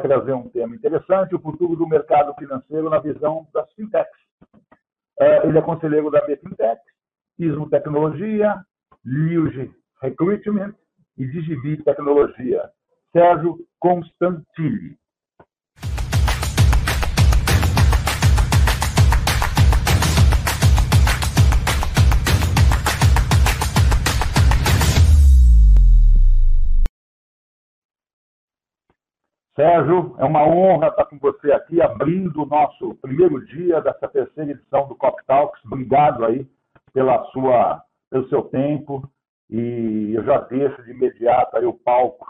trazer um tema interessante, o futuro do mercado financeiro na visão das fintechs. É, ele é conselheiro da BFintech, Ismo Tecnologia, Liuge Recruitment e Digibi Tecnologia. Sérgio Constantini. Sérgio, é uma honra estar com você aqui, abrindo o nosso primeiro dia dessa terceira edição do Cop Talks. Obrigado aí pela sua, pelo seu tempo. E eu já deixo de imediato aí o palco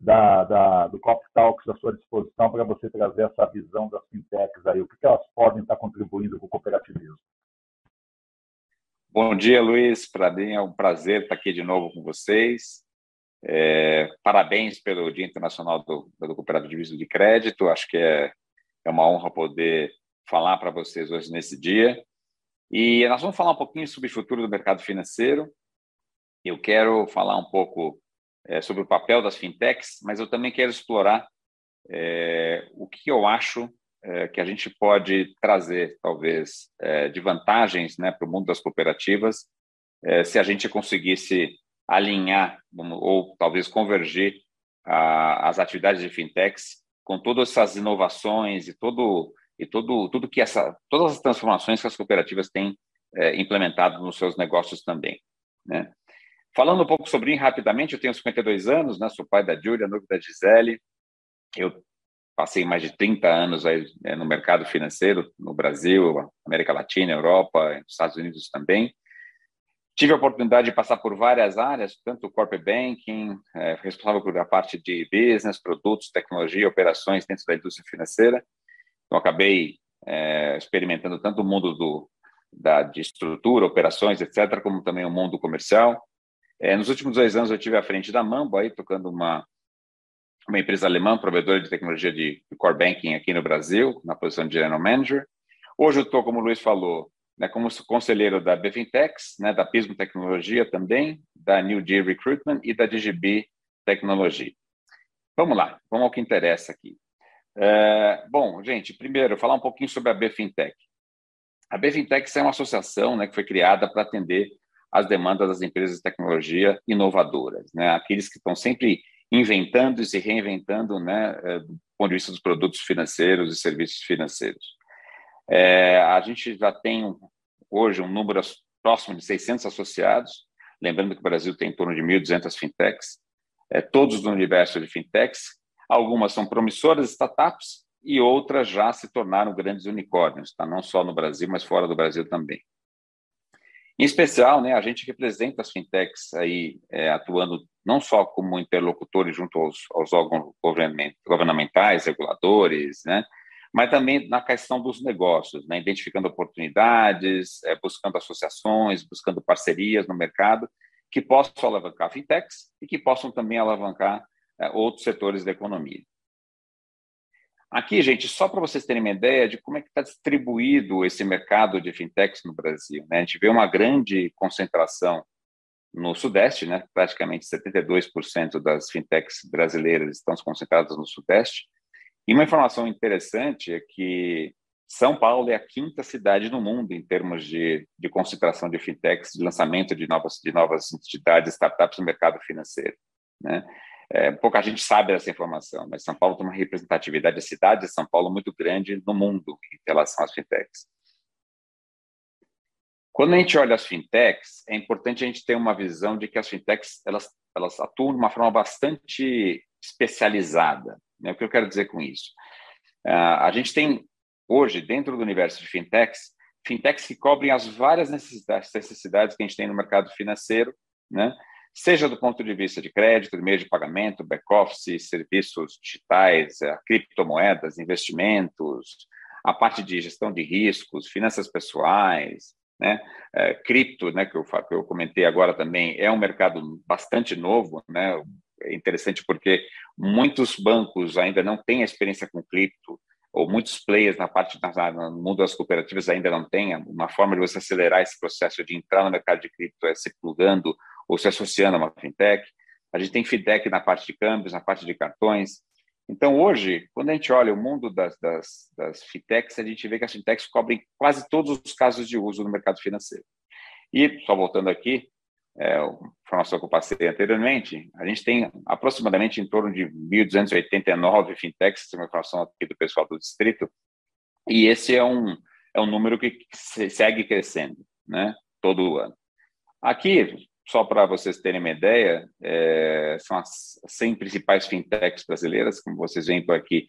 da, da, do Cop Talks à sua disposição para você trazer essa visão das fintechs aí, o que elas podem estar contribuindo com o cooperativismo. Bom dia, Luiz. Para mim é um prazer estar aqui de novo com vocês. É, parabéns pelo Dia Internacional do, do de Crédito. Acho que é, é uma honra poder falar para vocês hoje nesse dia. E nós vamos falar um pouquinho sobre o futuro do mercado financeiro. Eu quero falar um pouco é, sobre o papel das fintechs, mas eu também quero explorar é, o que eu acho é, que a gente pode trazer, talvez, é, de vantagens né, para o mundo das cooperativas, é, se a gente conseguisse alinhar ou talvez convergir a, as atividades de fintechs com todas essas inovações e todo e todo tudo que essa todas as transformações que as cooperativas têm é, implementado nos seus negócios também, né? Falando um pouco sobre mim rapidamente, eu tenho 52 anos, né? Sou pai da Júlia, noivo da Gisele. Eu passei mais de 30 anos aí né, no mercado financeiro no Brasil, América Latina, Europa, Estados Unidos também. Tive a oportunidade de passar por várias áreas, tanto corporate banking, é, responsável por a parte de business, produtos, tecnologia, operações dentro da indústria financeira. Então, acabei é, experimentando tanto o mundo do, da, de estrutura, operações, etc., como também o mundo comercial. É, nos últimos dois anos, eu tive à frente da Mambo, aí, tocando uma, uma empresa alemã, provedora de tecnologia de, de core banking aqui no Brasil, na posição de general manager. Hoje eu estou, como o Luiz falou, né, como conselheiro da Befintex, né, da Pismo Tecnologia também, da New Deal Recruitment e da DGB Tecnologia. Vamos lá, vamos ao que interessa aqui. É, bom, gente, primeiro, falar um pouquinho sobre a Bfintech. A Bfintech é uma associação né, que foi criada para atender as demandas das empresas de tecnologia inovadoras, né, aqueles que estão sempre inventando e se reinventando né, é, do ponto de vista dos produtos financeiros e serviços financeiros. É, a gente já tem hoje um número próximo de 600 associados, lembrando que o Brasil tem em torno de 1.200 fintechs, é, todos do universo de fintechs. Algumas são promissoras startups e outras já se tornaram grandes unicórnios, tá? não só no Brasil, mas fora do Brasil também. Em especial, né, a gente representa as fintechs aí é, atuando não só como interlocutores junto aos, aos órgãos governamentais, reguladores, né, mas também na questão dos negócios, né? identificando oportunidades, é, buscando associações, buscando parcerias no mercado que possam alavancar fintechs e que possam também alavancar é, outros setores da economia. Aqui, gente, só para vocês terem uma ideia de como é que está distribuído esse mercado de fintechs no Brasil. Né? A gente vê uma grande concentração no Sudeste, né? praticamente 72% das fintechs brasileiras estão concentradas no Sudeste, e uma informação interessante é que São Paulo é a quinta cidade no mundo em termos de, de concentração de fintechs, de lançamento de novas, de novas entidades, startups no mercado financeiro. Né? É, pouca gente sabe dessa informação, mas São Paulo tem uma representatividade, a cidade de São Paulo muito grande no mundo em relação às fintechs. Quando a gente olha as fintechs, é importante a gente ter uma visão de que as fintechs elas, elas atuam de uma forma bastante especializada. Né? O que eu quero dizer com isso? Uh, a gente tem hoje, dentro do universo de fintechs, fintechs que cobrem as várias necessidades, necessidades que a gente tem no mercado financeiro, né? seja do ponto de vista de crédito, de meio de pagamento, back-office, serviços digitais, uh, criptomoedas, investimentos, a parte de gestão de riscos, finanças pessoais, né? Uh, cripto, né, que eu, que eu comentei agora também, é um mercado bastante novo, né? É interessante porque muitos bancos ainda não têm a experiência com cripto, ou muitos players na parte no mundo das cooperativas ainda não têm uma forma de você acelerar esse processo de entrar no mercado de cripto é se plugando ou se associando a uma fintech. A gente tem fintech na parte de câmbios, na parte de cartões. Então, hoje, quando a gente olha o mundo das, das, das fintechs, a gente vê que as fintechs cobrem quase todos os casos de uso no mercado financeiro. E, só voltando aqui, é, informação que eu passei anteriormente, a gente tem aproximadamente em torno de 1.289 fintechs, uma informação aqui do pessoal do distrito, e esse é um, é um número que segue crescendo, né, todo ano. Aqui, só para vocês terem uma ideia, é, são as 100 principais fintechs brasileiras, como vocês veem por aqui,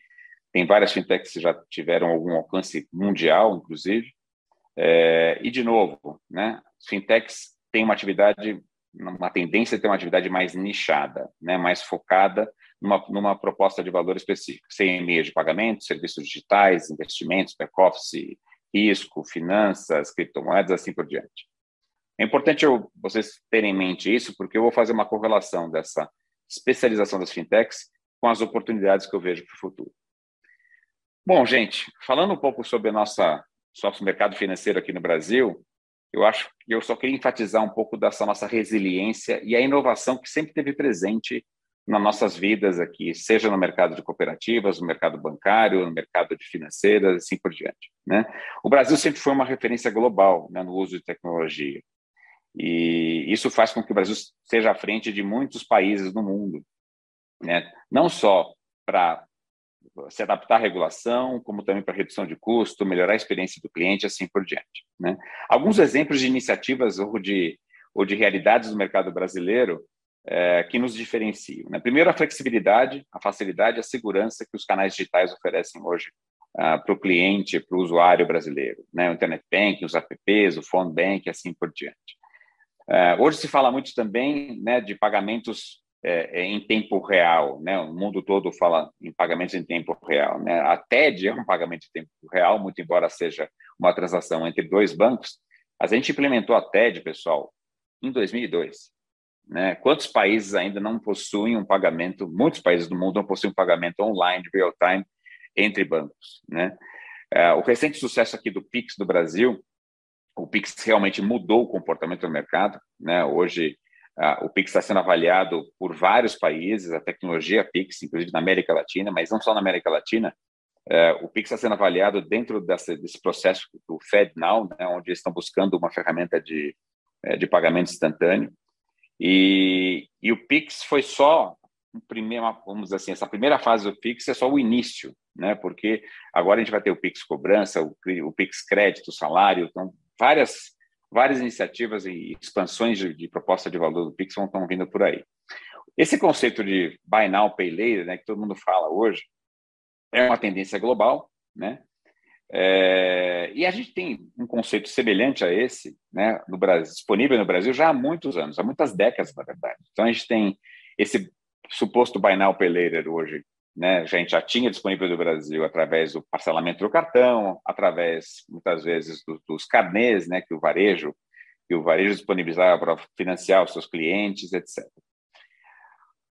tem várias fintechs que já tiveram algum alcance mundial, inclusive, é, e de novo, né, fintechs têm uma atividade, uma tendência a ter uma atividade mais nichada, né, mais focada numa, numa proposta de valor específico, meio de pagamento, serviços digitais, investimentos, back-office, risco, finanças, criptomoedas, assim por diante. É importante eu, vocês terem em mente isso, porque eu vou fazer uma correlação dessa especialização das fintechs com as oportunidades que eu vejo para o futuro. Bom, gente, falando um pouco sobre a nossa nosso mercado financeiro aqui no Brasil, eu acho que eu só queria enfatizar um pouco dessa nossa resiliência e a inovação que sempre teve presente nas nossas vidas aqui, seja no mercado de cooperativas, no mercado bancário, no mercado de financeiras, assim por diante. Né? O Brasil sempre foi uma referência global né, no uso de tecnologia. E isso faz com que o Brasil esteja à frente de muitos países no mundo, né? não só para se adaptar à regulação, como também para redução de custo, melhorar a experiência do cliente, assim por diante. Né? Alguns exemplos de iniciativas ou de, ou de realidades do mercado brasileiro é, que nos diferenciam. Né? Primeiro, a flexibilidade, a facilidade a segurança que os canais digitais oferecem hoje uh, para o cliente, para o usuário brasileiro. Né? O Internet Banking, os apps, o Phone Bank, assim por diante. Uh, hoje se fala muito também né, de pagamentos é, em tempo real, né? O mundo todo fala em pagamentos em tempo real, né? A TED é um pagamento em tempo real, muito embora seja uma transação entre dois bancos. A gente implementou a TED, pessoal, em 2002. Né? Quantos países ainda não possuem um pagamento? Muitos países do mundo não possuem um pagamento online, real time, entre bancos. Né? É, o recente sucesso aqui do Pix do Brasil o Pix realmente mudou o comportamento do mercado. Né? Hoje, o Pix está sendo avaliado por vários países, a tecnologia Pix, inclusive na América Latina, mas não só na América Latina. Uh, o Pix está sendo avaliado dentro dessa, desse processo do FedNow, né? onde eles estão buscando uma ferramenta de, uh, de pagamento instantâneo. E, e o Pix foi só um primeiro, vamos assim, essa primeira fase do Pix é só o início, né? Porque agora a gente vai ter o Pix cobrança, o, o Pix crédito, salário, então várias, várias iniciativas e expansões de, de proposta de valor do Pix estão vindo por aí. Esse conceito de buy now, pay later, né, que todo mundo fala hoje, é uma tendência global, né? É, e a gente tem um conceito semelhante a esse, né, no Brasil, disponível no Brasil já há muitos anos, há muitas décadas, na verdade. Então a gente tem esse suposto buy now, pay later hoje né, a gente já tinha disponível no Brasil através do parcelamento do cartão, através muitas vezes do, dos carnês, né, que o varejo que o varejo disponibilizava para financiar os seus clientes, etc.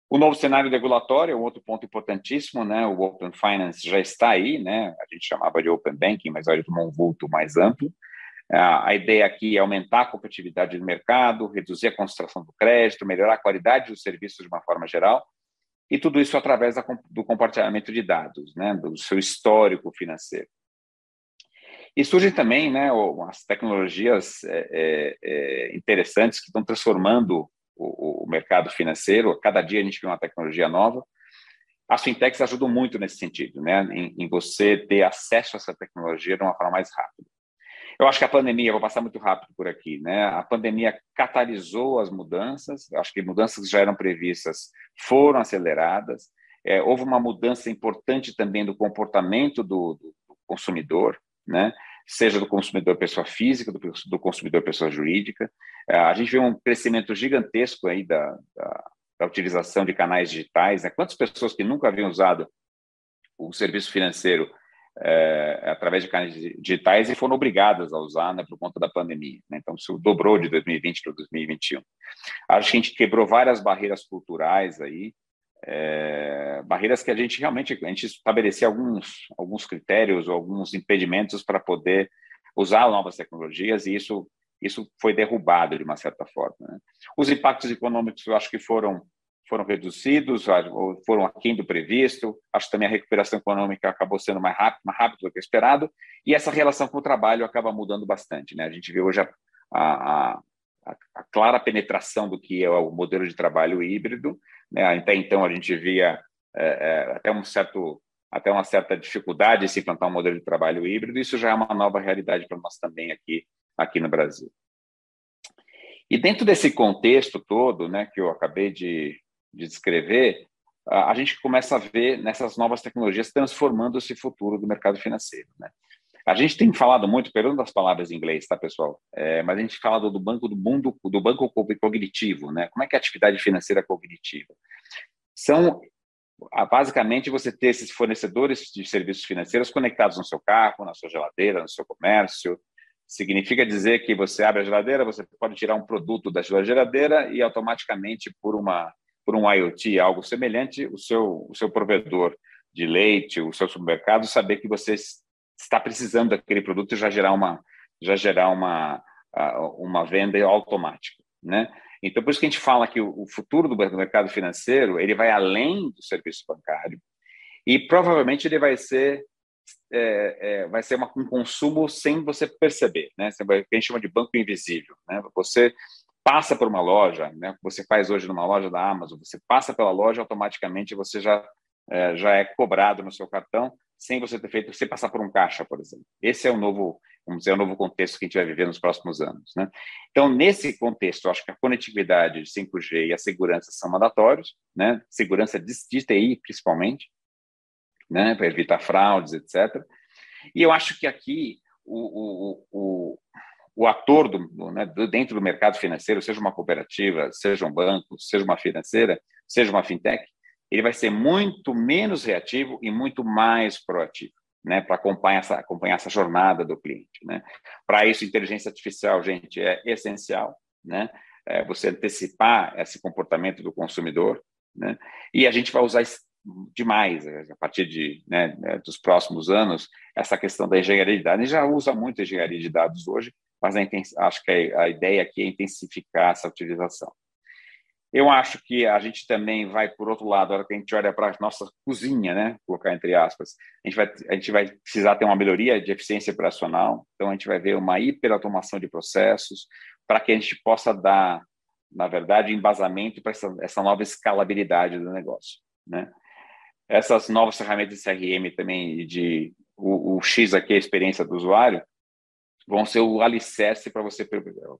O novo cenário regulatório é um outro ponto importantíssimo, né? O Open Finance já está aí, né? A gente chamava de Open Banking, mas olha, tomou um vulto mais amplo. A ideia aqui é aumentar a competitividade do mercado, reduzir a concentração do crédito, melhorar a qualidade dos serviços de uma forma geral e tudo isso através do compartilhamento de dados, né, do seu histórico financeiro. E surgem também né, as tecnologias é, é, é, interessantes que estão transformando o, o, mercado financeiro. Cada dia a gente vê uma tecnologia nova. As fintechs ajudam muito nesse sentido, né, em, em você ter acesso a essa tecnologia de uma forma mais rápida. Eu acho que a pandemia, vou passar muito rápido por aqui, né? A pandemia catalisou as mudanças, acho que mudanças que já eram previstas foram aceleradas. É, houve uma mudança importante também do comportamento do, do, do consumidor, né? seja do consumidor pessoa física, do, do consumidor pessoa jurídica. É, a gente vê um crescimento gigantesco aí da, da, da utilização de canais digitais. Né? Quantas pessoas que nunca haviam usado o serviço financeiro é, através de canais digitais e foram obrigadas a usar né, por conta da pandemia. Né? Então, isso dobrou de 2020 para 2021. Acho que a gente quebrou várias barreiras culturais aí, é, barreiras que a gente realmente a gente estabelecia alguns, alguns critérios ou alguns impedimentos para poder usar novas tecnologias e isso isso foi derrubado de uma certa forma. Né? Os impactos econômicos eu acho que foram foram reduzidos, foram aquém do previsto. Acho que também a recuperação econômica acabou sendo mais rápida, mais rápido do que esperado. E essa relação com o trabalho acaba mudando bastante. Né? A gente vê hoje a, a, a, a clara penetração do que é o modelo de trabalho híbrido. Né? Até então, a gente via é, é, até um certo até uma certa dificuldade em se implantar um modelo de trabalho híbrido. Isso já é uma nova realidade para nós também aqui, aqui no Brasil. E dentro desse contexto todo, né, que eu acabei de, de descrever, a, gente começa a ver nessas novas tecnologias transformando esse futuro do mercado financeiro. Né? A gente tem falado muito, perdão das palavras em inglês, tá, pessoal? É, mas a gente fala do, do banco do mundo, do banco cognitivo, né? Como é que é a atividade financeira cognitiva? São basicamente você ter esses fornecedores de serviços financeiros conectados no seu carro, na sua geladeira, no seu comércio. Significa dizer que você abre a geladeira, você pode tirar um produto da sua geladeira e automaticamente por uma por um IoT, algo semelhante, o seu o seu provedor de leite, o seu supermercado saber que você está precisando daquele produto e já gerar uma já gerar uma uma venda automática, né? Então, por isso que a gente fala que o futuro do mercado financeiro ele vai além do serviço bancário e provavelmente ele vai ser é, é, vai ser uma, um consumo sem você perceber, né? O que a gente chama de banco invisível, né? Você passa por uma loja, né? Você faz hoje numa loja da Amazon, você passa pela loja automaticamente você já é, já é cobrado no seu cartão sem você ter feito, você passar por um caixa, por exemplo. Esse é o novo, vamos dizer, o novo contexto que a gente vai viver nos próximos anos, né? Então, nesse contexto, eu acho que a conectividade de 5G e a segurança são mandatórios, né? Segurança de, de TI, principalmente, né? Para evitar fraudes, etc. E eu acho que aqui o, o, o, o ator do, né, dentro do mercado financeiro, seja uma cooperativa, seja um banco, seja uma financeira, seja uma fintech, ele vai ser muito menos reativo e muito mais proativo, né, para acompanhar essa, acompanhar essa jornada do cliente, né. Para isso, inteligência artificial, gente, é essencial, né, é você antecipar esse comportamento do consumidor, né, e a gente vai usar demais é, a partir de, né, dos próximos anos essa questão da engenharia de dados. A gente já usa muito engenharia de dados hoje, mas acho que a, ideia aqui é intensificar essa utilização. Eu acho que a gente também vai, por outro lado, a hora que a gente olha para a nossa cozinha, né, colocar entre aspas, a gente, vai, a gente vai precisar ter uma melhoria de eficiência operacional, então a gente vai ver uma hiperautomação de processos para que a gente possa dar, na verdade, embasamento para essa, essa nova escalabilidade do negócio, né? Essas novas ferramentas de CRM também, de o, o X aqui, a experiência do usuário, vão ser o alicerce para você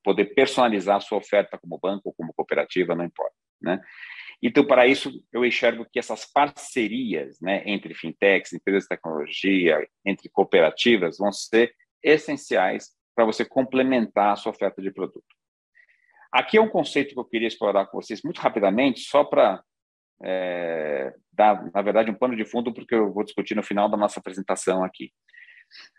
poder personalizar a sua oferta como banco ou como cooperativa, não importa, né? Então, para isso, eu enxergo que essas parcerias né, entre fintechs, empresas de tecnologia, entre cooperativas, vão ser essenciais para você complementar a sua oferta de produto. Aqui é um conceito que eu queria explorar com vocês muito rapidamente, só para é, dar, na verdade, um pano de fundo, porque eu vou discutir no final da nossa apresentação aqui.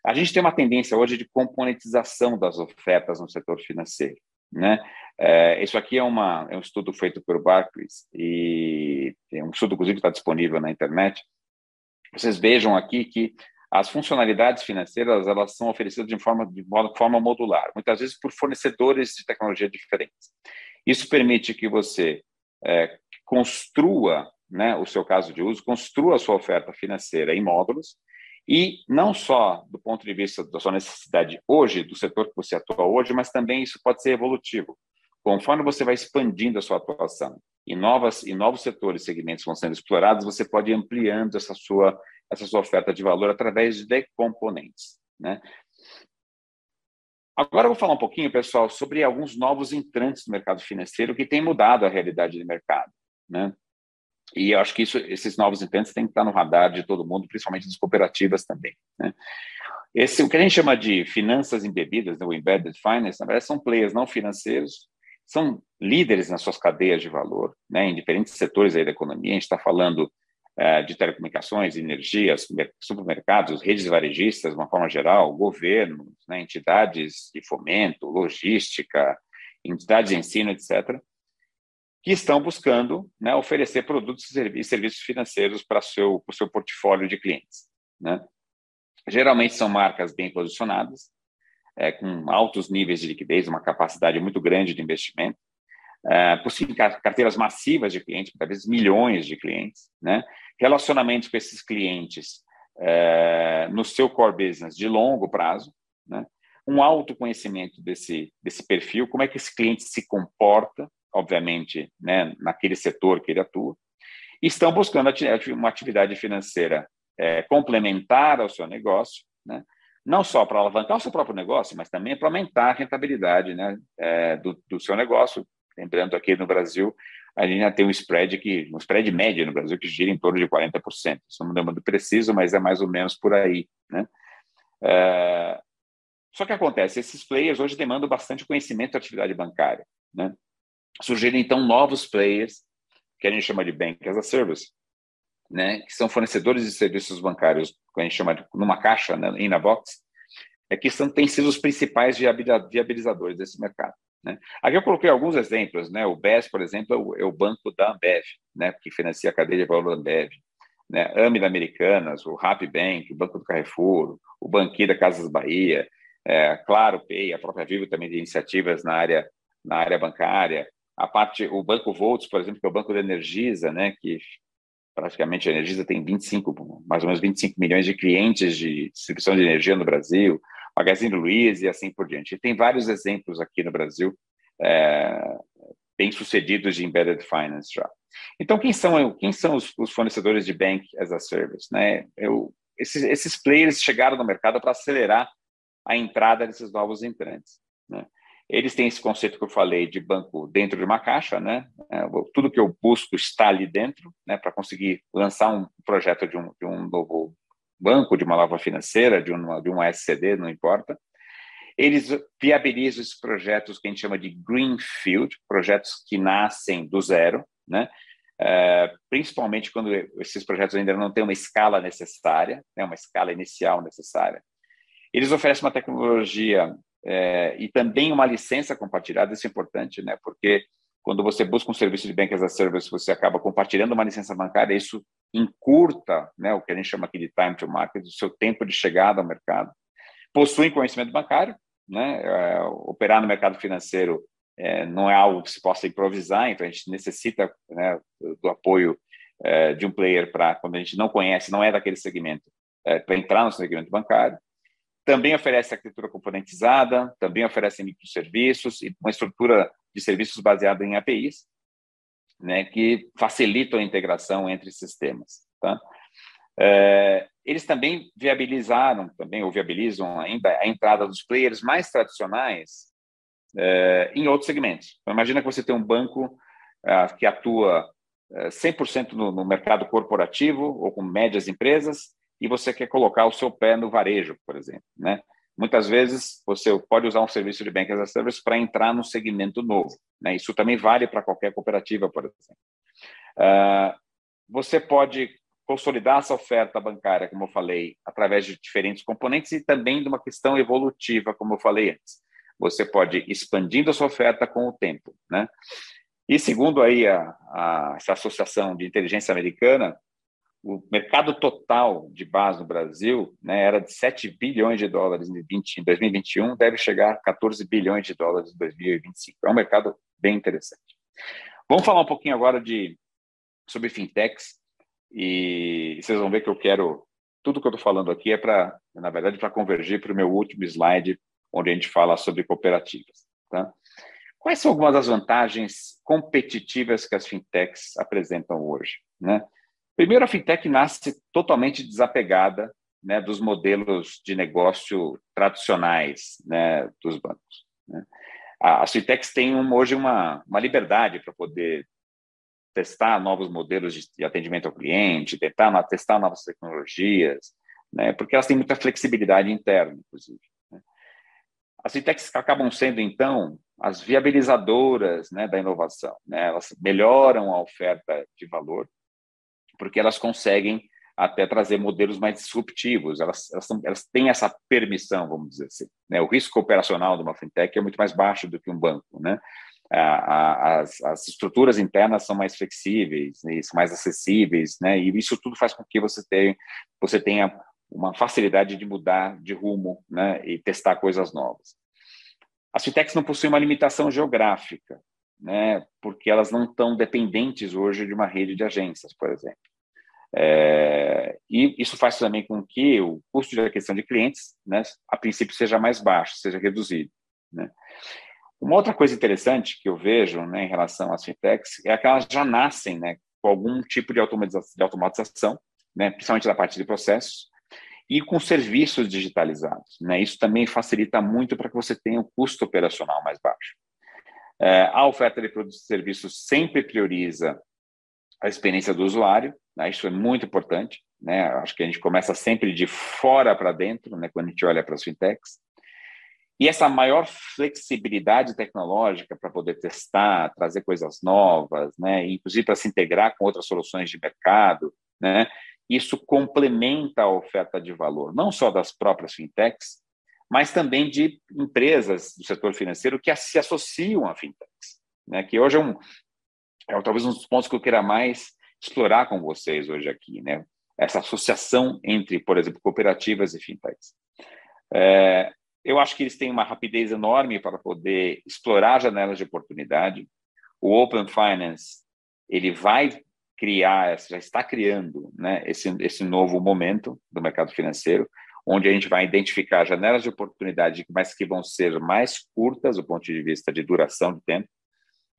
A gente tem uma tendência hoje de componentização das ofertas no setor financeiro. Né? É, isso aqui é, uma, é um estudo feito por Barclays e tem um estudo, inclusive, está disponível na internet. Vocês vejam aqui que as funcionalidades financeiras elas são oferecidas de forma, de forma modular, muitas vezes por fornecedores de tecnologia diferentes. Isso permite que você é, construa né, o seu caso de uso, construa a sua oferta financeira em módulos e não só do ponto de vista da sua necessidade hoje, do setor que você atua hoje, mas também isso pode ser evolutivo. Conforme você vai expandindo a sua atuação e novas e novos setores e segmentos vão sendo explorados, você pode ir ampliando essa sua essa sua oferta de valor através de componentes, né? Agora eu vou falar um pouquinho, pessoal, sobre alguns novos entrantes no mercado financeiro que têm mudado a realidade do mercado, né? E eu acho que isso, esses novos entrantes têm que estar no radar de todo mundo, principalmente das cooperativas também. Né? Esse, o que a gente chama de finanças embebidas, né, o embedded finance, na verdade são players não financeiros, são líderes nas suas cadeias de valor, né, em diferentes setores aí da economia. A gente está falando é, de telecomunicações, energias, supermercados, redes varejistas, de uma forma geral, governos, né, entidades de fomento, logística, entidades de ensino, etc que estão buscando né, oferecer produtos e serviços financeiros para o seu, seu portfólio de clientes. Né? Geralmente são marcas bem posicionadas, é, com altos níveis de liquidez, uma capacidade muito grande de investimento. uh, possuem carteiras massivas de clientes, talvez milhões de clientes, né? relacionamentos com esses clientes uh, no seu core business de longo prazo, né? um autoconhecimento desse, desse perfil, como é que esse cliente se comporta, obviamente, né, naquele setor que ele atua, estão buscando uma atividade financeira é, complementar ao seu negócio, né, não só para alavancar o seu próprio negócio, mas também para aumentar a rentabilidade né, é, do, do, seu negócio. Lembrando aqui no Brasil, a gente já tem um spread que um spread médio no Brasil que gira em torno de 40%. Isso não lembro preciso, mas é mais ou menos por aí. Né? É, só que acontece, esses players hoje demandam bastante conhecimento da atividade bancária. Né? Surgiram então novos players que a gente chama de Bank as a Service, né? que são fornecedores de serviços bancários, que a gente chama de numa caixa, né? in a box, é que são, têm sido os principais viabilizadores desse mercado. Né? Aqui eu coloquei alguns exemplos, né? O BES, por exemplo, é o, é o banco da Ambev, né? Que financia a cadeia de valor da Ambev, né? AMI da Americanas, o Happy Bank, o Banco do Carrefour, o Banqui da Casas Bahia, é, Claro Pay, a própria Vivo também de iniciativas na área na área bancária, a parte o Banco Volts, por exemplo, que é o banco da Energisa, né? Que praticamente a Energisa tem 25, mais ou menos 25 milhões de clientes de distribuição de energia no Brasil, Magazine Luiza e assim por diante. E tem vários exemplos aqui no Brasil é, bem sucedidos de embedded finance já. Então, quem são, quem são os, os fornecedores de bank as a service? Né? Eu, esses, esses players chegaram no mercado para acelerar a entrada desses novos entrantes. Né? Eles têm esse conceito que eu falei de banco dentro de uma caixa, né? É, tudo que eu busco está ali dentro, né? Para conseguir lançar um projeto de um, de um novo banco, de uma nova financeira, de, uma, de um SCD, não importa. Eles viabilizam esses projetos que a gente chama de greenfield, projetos que nascem do zero, né? É, principalmente quando esses projetos ainda não têm uma escala necessária, né? Uma escala inicial necessária. Eles oferecem uma tecnologia é, e também uma licença compartilhada, isso é importante, né? Porque quando você busca um serviço de Bank as a Service, você acaba compartilhando uma licença bancária, isso encurta né, o que a gente chama aqui de time to market, o seu tempo de chegada ao mercado. Possuem conhecimento bancário, né? É, operar no mercado financeiro é, não é algo que se possa improvisar, então a gente necessita né, do apoio é, de um player para, quando a gente não conhece, não é daquele segmento, é, para entrar no segmento bancário. Também oferece arquitetura componentizada, também oferece microserviços e uma estrutura de serviços baseada em APIs, né, que facilitam a integração entre sistemas. Tá? É, eles também viabilizaram, também ou viabilizam ainda a entrada dos players mais tradicionais é, em outros segmentos. Então, imagina que você tem um banco é, que atua 100% é, no, no mercado corporativo ou com médias empresas e você quer colocar o seu pé no varejo, por exemplo, né? Muitas vezes você pode usar um serviço de Bank as a Service para entrar num segmento novo. Né? Isso também vale para qualquer cooperativa, por exemplo. Uh, você pode consolidar essa oferta bancária, como eu falei, através de diferentes componentes e também de uma questão evolutiva, como eu falei antes. Você pode expandindo a sua oferta com o tempo. Né? E segundo aí a, a, essa associação de inteligência americana, o mercado total de base no Brasil né, era de 7 bilhões de dólares em, 20, em 2021, deve chegar a 14 bilhões de dólares em 2025. É um mercado bem interessante. Vamos falar um pouquinho agora de sobre fintechs e vocês vão ver que eu quero tudo que eu estou falando aqui é para, na verdade, para convergir para o meu último slide, onde a gente fala sobre cooperativas. Tá? Quais são algumas das vantagens competitivas que as fintechs apresentam hoje? Né? Primeiro, a fintech nasce totalmente desapegada né, dos modelos de negócio tradicionais né, dos bancos. Né. As fintechs têm hoje uma, uma liberdade para poder testar novos modelos de, de, atendimento ao cliente, tentar testar novas tecnologias, né, porque elas têm muita flexibilidade interna, inclusive. Né. As fintechs acabam sendo, então, as viabilizadoras né, da inovação. Né, elas melhoram a oferta de valor, porque elas conseguem até trazer modelos mais disruptivos, elas, elas, são, elas têm essa permissão, vamos dizer assim. Né? O risco operacional de uma fintech é muito mais baixo do que um banco. Né? A, a, as, as, estruturas internas são mais flexíveis, né? são mais acessíveis, né? e isso tudo faz com que você tenha, você tenha uma facilidade de mudar de rumo né? e testar coisas novas. As fintechs não possuem uma limitação geográfica, né, porque elas não estão dependentes hoje de uma rede de agências, por exemplo. É, e isso faz também com que o custo de aquisição de clientes, né, a princípio, seja mais baixo, seja reduzido. Né. Uma outra coisa interessante que eu vejo né, em relação às fintechs é que elas já nascem né, com algum tipo de automatização, de automatização né, principalmente da parte de processos, e com serviços digitalizados. Né? Isso também facilita muito para que você tenha um custo operacional mais baixo. É, a oferta de produtos e serviços sempre prioriza a experiência do usuário, né? isso é muito importante. Né? Acho que a gente começa sempre de fora para dentro, né? quando a gente olha para as fintechs. E essa maior flexibilidade tecnológica para poder testar, trazer coisas novas, né? inclusive para se integrar com outras soluções de mercado, né? isso complementa a oferta de valor, não só das próprias fintechs, mas também de empresas do setor financeiro que se associam a fintechs, né? que hoje é, um, é talvez um dos pontos que eu queira mais explorar com vocês hoje aqui, né? essa associação entre, por exemplo, cooperativas e fintechs. É, eu acho que eles têm uma rapidez enorme para poder explorar janelas de oportunidade. O Open Finance ele vai criar, já está criando né, esse, esse novo momento do mercado financeiro, onde a gente vai identificar janelas de oportunidade, mas que vão ser mais curtas do ponto de vista de duração de tempo.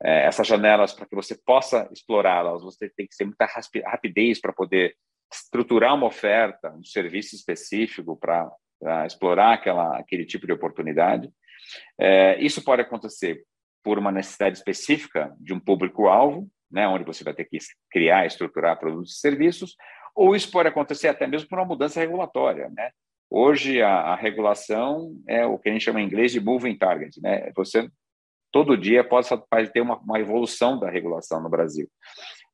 É, essas janelas, para que você possa explorá-las, você tem que ter muita rapidez para poder estruturar uma oferta, um serviço específico para explorar aquela, aquele tipo de oportunidade. É, isso pode acontecer por uma necessidade específica de um público-alvo, né, onde você vai ter que criar, estruturar produtos e serviços, ou isso pode acontecer até mesmo por uma mudança regulatória, né? Hoje a, a regulação é o que a gente chama em inglês de moving target, né? Você todo dia pode, pode ter uma, uma, evolução da regulação no Brasil,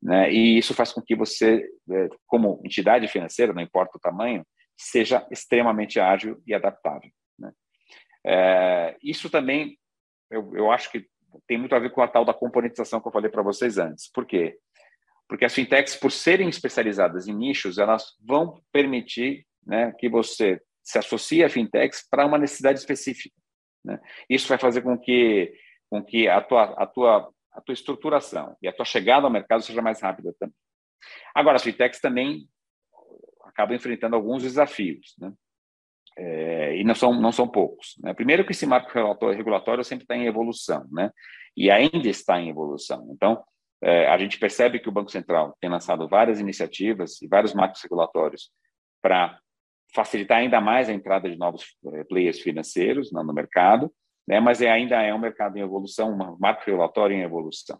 né? E isso faz com que você, é, como entidade financeira, não importa o tamanho, seja extremamente ágil e adaptável. Né? É, isso também, eu, eu acho que tem muito a ver com a tal da componentização que eu falei para vocês antes. Por quê? Porque as fintechs, por serem especializadas em nichos, elas vão permitir né, que você se associe a fintechs para uma necessidade específica. Né? Isso vai fazer com que, com que a, tua, a, tua, a tua estruturação e a tua chegada ao mercado seja mais rápida também. Agora, as fintechs também acabam enfrentando alguns desafios. Né? É, e não são, não são poucos. Né? Primeiro que esse marco regulatório sempre está em evolução, né? e ainda está em evolução. Então, é, a gente percebe que o Banco Central tem lançado várias iniciativas e vários marcos regulatórios para facilitar ainda mais a entrada de novos é, players financeiros no, no mercado, né? mas é, ainda é um mercado em evolução, um marco regulatório em evolução.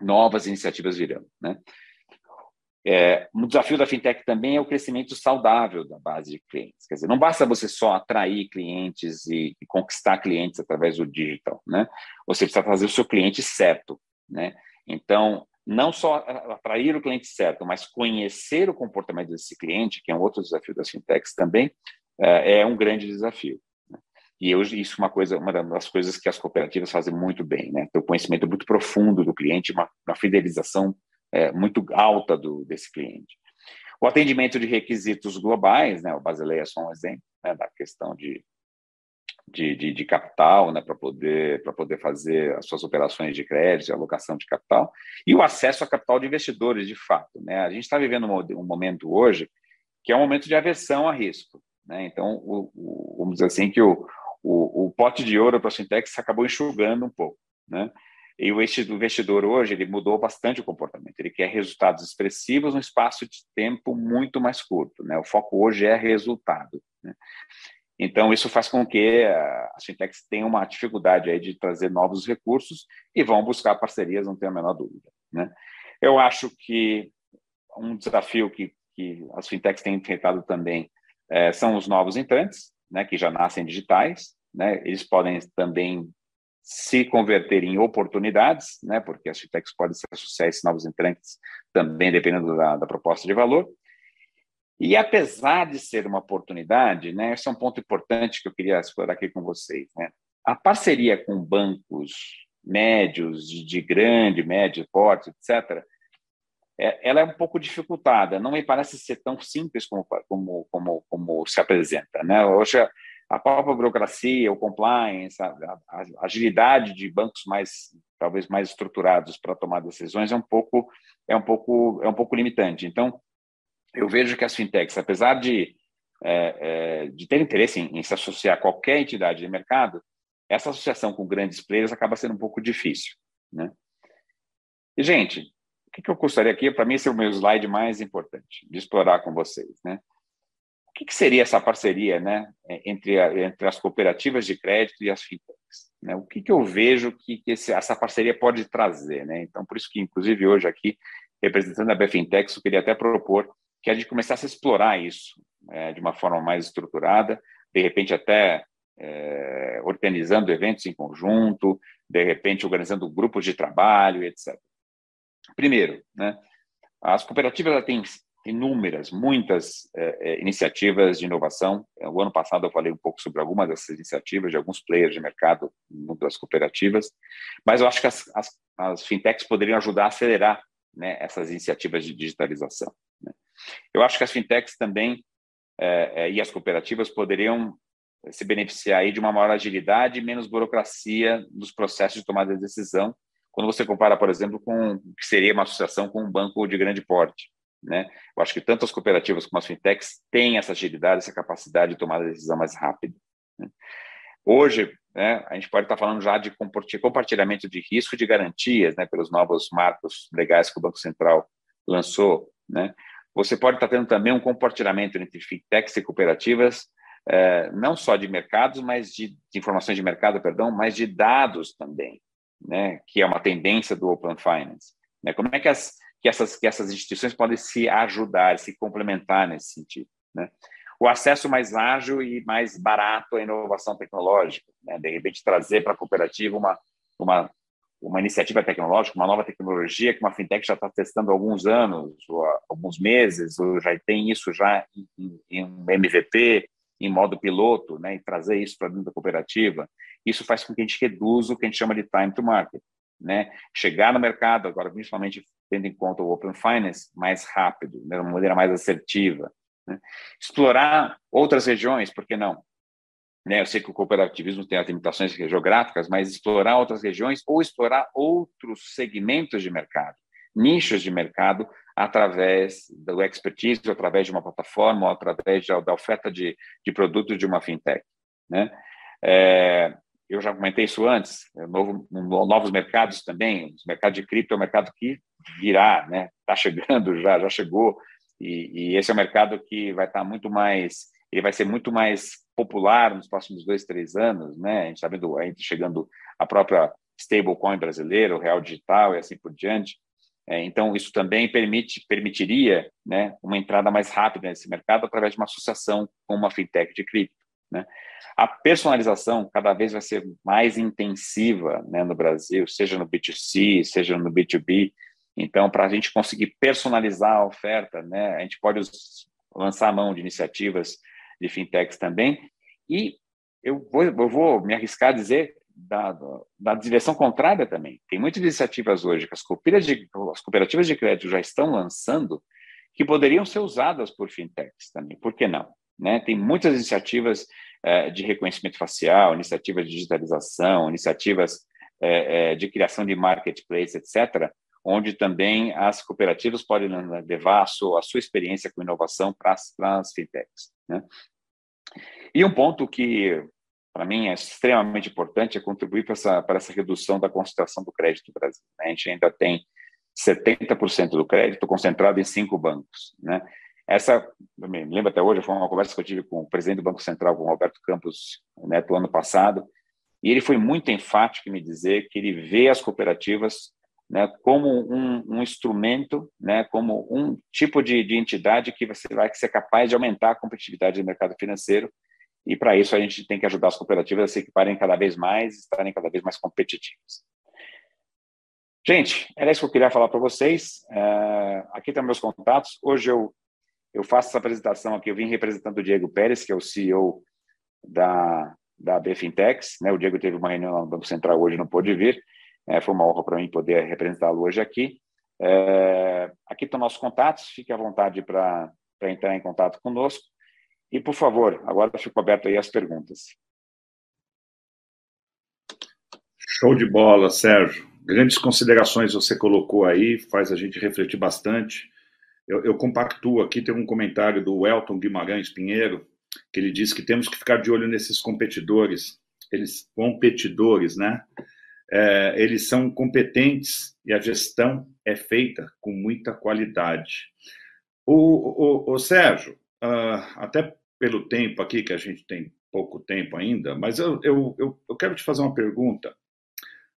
Novas iniciativas virão. Né? É, um desafio da fintech também é o crescimento saudável da base de clientes. Quer dizer, não basta você só atrair clientes e, e, conquistar clientes através do digital, né? Você precisa fazer o seu cliente certo, né? Então, não só atrair o cliente certo, mas conhecer o comportamento desse cliente, que é um outro desafio das fintechs também, é, é um grande desafio. Né? E hoje isso é uma coisa, uma das coisas que as cooperativas fazem muito bem, né? Ter um conhecimento muito profundo do cliente, uma, uma fidelização é, muito alta do, desse cliente. O atendimento de requisitos globais, né, o Basileia é só um exemplo né, da questão de, de, de, de capital, né, para poder, poder fazer as suas operações de crédito, alocação de capital, e o acesso a capital de investidores, de fato. Né? A gente está vivendo um, um, momento hoje que é um momento de aversão a risco. Né? Então, o, o, vamos dizer assim, que o, o, o pote de ouro para a fintechs acabou enxugando um pouco. Né? E o investidor hoje ele mudou bastante o comportamento. Ele quer resultados expressivos num espaço de tempo muito mais curto. Né? O foco hoje é resultado. Né? Então isso faz com que as fintechs tenham uma dificuldade aí de trazer novos recursos e vão buscar parcerias, não tenho a menor dúvida. Né? Eu acho que um desafio que, que as fintechs têm enfrentado também é, são os novos entrantes, né, que já nascem digitais. Né? Eles podem também se converter em oportunidades, né, porque as fintechs podem se associar a esses novos entrantes também dependendo da, da, proposta de valor. E apesar de ser uma oportunidade, né, esse é um ponto importante que eu queria explorar aqui com vocês. Né, a parceria com bancos médios, de, de grande, médio porte, etc., é, ela é um pouco dificultada. Não me parece ser tão simples como, como, como, como se apresenta. Né? Hoje, a própria burocracia, o compliance, a, a, a, agilidade de bancos mais talvez mais estruturados para tomar decisões é um pouco é um pouco é um pouco limitante. Então eu vejo que as fintechs, apesar de é, é, de ter interesse em, em, se associar a qualquer entidade de mercado, essa associação com grandes players acaba sendo um pouco difícil, né? E gente, o que, que eu gostaria aqui, para mim esse é o meu slide mais importante de explorar com vocês, né? O que, que seria essa parceria, né, entre, a, entre as cooperativas de crédito e as fintechs? Né? O que, que eu vejo que, que esse, essa parceria pode trazer, né? Então, por isso que, inclusive, hoje aqui, representando a BFintex, eu queria até propor que a gente começasse a explorar isso é, de uma forma mais estruturada, de repente até é, organizando eventos em conjunto, de repente organizando grupos de trabalho, etc. Primeiro, né, as cooperativas têm inúmeras, muitas é, é, iniciativas de inovação. O ano passado eu falei um pouco sobre algumas dessas iniciativas, de alguns players de mercado das cooperativas, mas eu acho que as, as, as fintechs poderiam ajudar a acelerar né, essas iniciativas de digitalização. Eu acho que as fintechs também é, é e as cooperativas poderiam se beneficiar aí de uma maior agilidade e menos burocracia nos processos de tomada de decisão, quando você compara, por exemplo, com o que seria uma associação com um banco de grande porte. Né? Eu acho que tanto as cooperativas como as fintechs têm essa agilidade, essa capacidade de tomar a decisão mais rápida. Né? Hoje, né, a gente pode estar falando já de compartilhamento de risco de garantias, né, pelos novos marcos legais que o Banco Central lançou. Né? Você pode estar tendo também um compartilhamento entre fintechs e cooperativas, é, não só de mercados, mas de, de, informações de mercado, perdão, mas de dados também, né, que é uma tendência do Open Finance. Né? Como é que as que essas, que essas instituições podem se ajudar, se complementar nesse sentido. Né? O acesso mais ágil e mais barato à inovação tecnológica, né? de repente trazer para a cooperativa uma, uma, uma iniciativa tecnológica, uma nova tecnologia que uma fintech já está testando há alguns anos, ou há alguns meses, ou já tem isso já em, em MVP, em modo piloto, né, e trazer isso para dentro da cooperativa, isso faz com que a gente reduza o que a gente chama de time to market né, chegar no mercado, agora principalmente tendo em conta o Open Finance, mais rápido, né, de uma maneira mais assertiva. Né. Explorar outras regiões, por que não? Né, eu sei que o cooperativismo tem as limitações geográficas, mas explorar outras regiões ou explorar outros segmentos de mercado, nichos de mercado, através do expertise, através de uma plataforma, ou através da oferta de, de produtos de uma fintech. Né? É, eu já comentei isso antes, é novo, novos mercados também, o mercado de cripto é um mercado que virá, né? Está chegando já, já chegou, e, e, esse é um mercado que vai estar tá muito mais, ele vai ser muito mais popular nos próximos dois, três anos, né? A gente está vendo aí chegando a própria stablecoin brasileira, o real digital e assim por diante. É, então, isso também permite, permitiria né, uma entrada mais rápida nesse mercado através de uma associação com uma fintech de cripto. Né? A personalização cada vez vai ser mais intensiva né, no Brasil, seja no B2C, seja no B2B. Então, para a gente conseguir personalizar a oferta, né, a gente pode lançar a mão de iniciativas de fintechs também. E eu vou, eu vou me arriscar a dizer da, da direção contrária também. Tem muitas iniciativas hoje que as cooperativas, de, as cooperativas de crédito já estão lançando que poderiam ser usadas por fintechs também. Por que não? Né? Tem muitas iniciativas é, de reconhecimento facial, iniciativas de digitalização, iniciativas é, é, de criação de marketplace, etc., onde também as cooperativas podem levar a sua, a sua experiência com inovação para as, fintechs. Né? E um ponto que, para mim, é extremamente importante é contribuir para essa, para essa redução da concentração do crédito no Brasil. Né? A gente ainda tem 70% do crédito concentrado em cinco bancos. Né? Essa, me lembro até hoje, foi uma conversa que eu tive com o presidente do Banco Central, com o Roberto Campos Neto, ano passado, e ele foi muito enfático em me dizer que ele vê as cooperativas né, como um, um, instrumento, né, como um tipo de, de entidade que você vai ser capaz de aumentar a competitividade do mercado financeiro, e para isso a gente tem que ajudar as cooperativas a se equiparem cada vez mais, estarem cada vez mais competitivas. Gente, era isso que eu queria falar para vocês. É, aqui estão meus contatos. Hoje eu eu faço essa apresentação aqui, eu vim representando o Diego Pérez, que é o CEO da, da BFintex, né? O Diego teve uma reunião no Banco Central hoje, não pôde vir. É, foi uma honra para mim poder representá-lo hoje aqui. É, aqui estão nossos contatos, fique à vontade para entrar em contato conosco. E, por favor, agora fico aberto aí às perguntas. Show de bola, Sérgio. Grandes considerações você colocou aí, faz a gente refletir bastante. Eu, eu compactuo aqui, tem um comentário do Elton Guimarães Pinheiro, que ele diz que temos que ficar de olho nesses competidores, eles competidores, né? É, eles são competentes e a gestão é feita com muita qualidade. O, o, o Sérgio, uh, até pelo tempo aqui, que a gente tem pouco tempo ainda, mas eu, eu, eu, eu quero te fazer uma pergunta.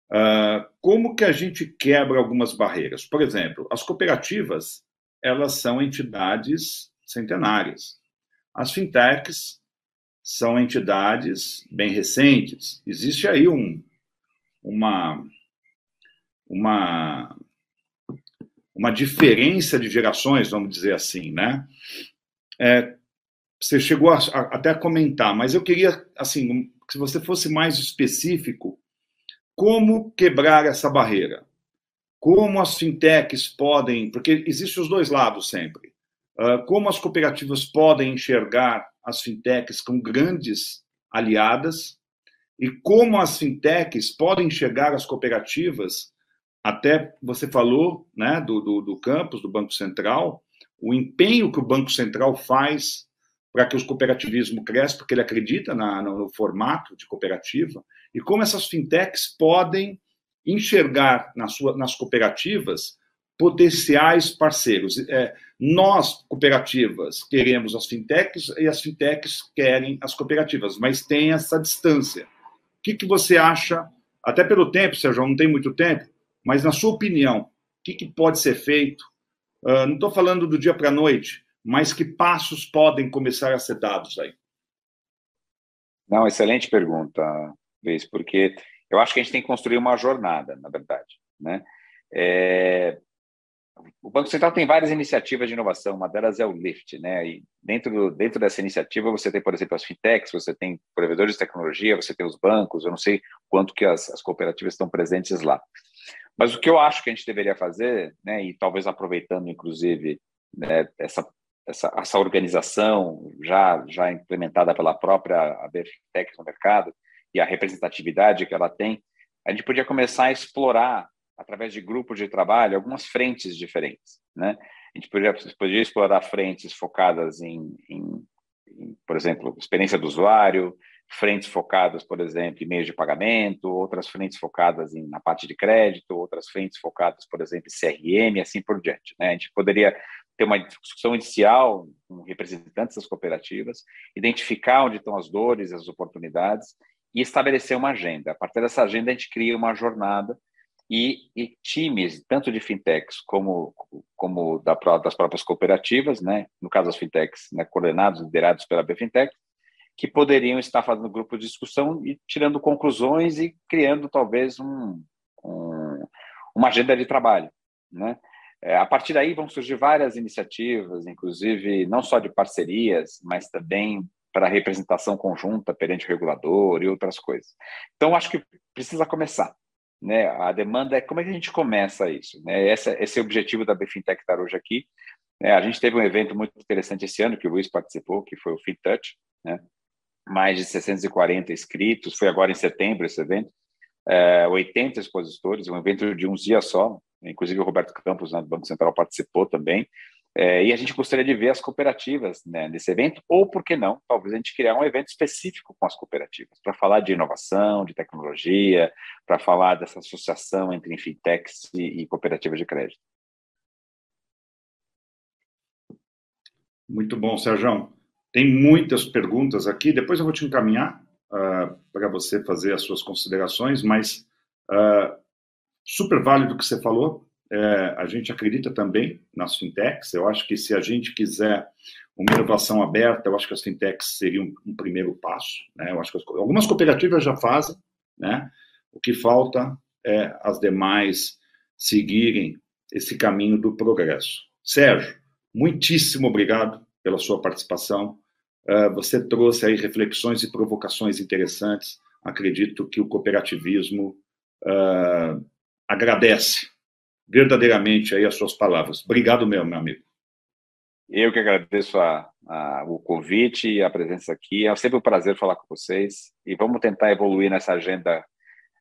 Uh, como que a gente quebra algumas barreiras? Por exemplo, as cooperativas, elas são entidades centenárias. As fintechs são entidades bem recentes. Existe aí um, uma, uma, uma diferença de gerações, vamos dizer assim, né? É, você chegou a, a, até a comentar, mas eu queria, assim, que você fosse mais específico, como quebrar essa barreira? Como as fintechs podem, porque existem os dois lados sempre, uh, como as cooperativas podem enxergar as fintechs como grandes aliadas e como as fintechs podem enxergar as cooperativas, até você falou né, do, do, do campus, do Banco Central, o empenho que o Banco Central faz para que o cooperativismo cresça, porque ele acredita na, no, formato de cooperativa, e como essas fintechs podem enxergar nas, sua, nas cooperativas potenciais parceiros. É, nós, cooperativas, queremos as fintechs e as fintechs querem as cooperativas, mas tem essa distância. Que, que você acha, até pelo tempo, Sérgio, não tem muito tempo, mas na sua opinião, o que, que pode ser feito? Uh, não estou falando do dia para a noite, mas que passos podem começar a ser dados aí? Não, excelente pergunta, Luiz, porque eu acho que a gente tem que construir uma jornada, na verdade. Né? É... O Banco Central tem várias iniciativas de inovação, uma delas é o LIFT, né? E dentro, do, dentro dessa iniciativa você tem, por exemplo, as fintechs, você tem provedores de tecnologia, você tem os bancos, eu não sei quanto que as, as cooperativas estão presentes lá. Mas o que eu acho que a gente deveria fazer, né, e talvez aproveitando, inclusive, né, essa essa, essa organização já, já implementada pela própria ABFTEC no mercado e a representatividade que ela tem, a gente podia começar a explorar, através de grupos de trabalho, algumas frentes diferentes. Né? A gente podia, podia explorar frentes focadas em, em, em, por exemplo, experiência do usuário, frentes focadas, por exemplo, em meios de pagamento, outras frentes focadas em, na parte de crédito, outras frentes focadas, por exemplo, em CRM assim por diante. Né? A gente poderia ter uma discussão inicial com representantes das cooperativas, identificar onde estão as dores, as oportunidades e estabelecer uma agenda. A partir dessa agenda, a gente cria uma jornada e, e times, tanto de fintechs como, como da, das próprias cooperativas, né? no caso das fintechs, né? coordenados, liderados pela BFintech, que poderiam estar fazendo grupos de discussão e tirando conclusões e criando talvez um, um uma agenda de trabalho. Né? É, a partir daí vão surgir várias iniciativas, inclusive não só de parcerias, mas também para representação conjunta perante o regulador e outras coisas. Então, acho que precisa começar. Né? A demanda é como é que a gente começa isso. Né? Esse, esse é o objetivo da BFintech estar hoje aqui. É, a gente teve um evento muito interessante esse ano, que o Luiz participou, que foi o FinTouch, né? mais de 640 inscritos, foi agora em setembro esse evento, é, 80 expositores, um evento de uns dias só, inclusive o Roberto Campos, né, do Banco Central, participou também. É, e a gente gostaria de ver as cooperativas né, nesse evento, ou por que não, talvez a gente criar um evento específico com as cooperativas, para falar de inovação, de tecnologia, para falar dessa associação entre fintechs e, e cooperativas de crédito. Muito bom, Sérgio. Tem muitas perguntas aqui, depois eu vou te encaminhar uh, para você fazer as suas considerações, mas uh, super válido o que você falou. É, a gente acredita também nas fintechs. Eu acho que se a gente quiser uma inovação aberta, eu acho que as fintechs seriam um primeiro passo. Né? Eu acho que as, algumas cooperativas já fazem, né? O que falta é as demais seguirem esse caminho do progresso. Sérgio, muitíssimo obrigado pela sua participação. Uh, você trouxe aí reflexões e provocações interessantes. Acredito que o cooperativismo uh, agradece verdadeiramente aí as suas palavras. Obrigado mesmo, meu amigo. Eu que agradeço a, a, o convite e a presença aqui. É sempre um prazer falar com vocês e vamos tentar evoluir nessa agenda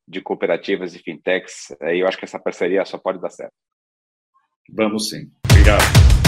de cooperativas e fintechs. Eu acho que essa parceria só pode dar certo. Vamos sim. Obrigado.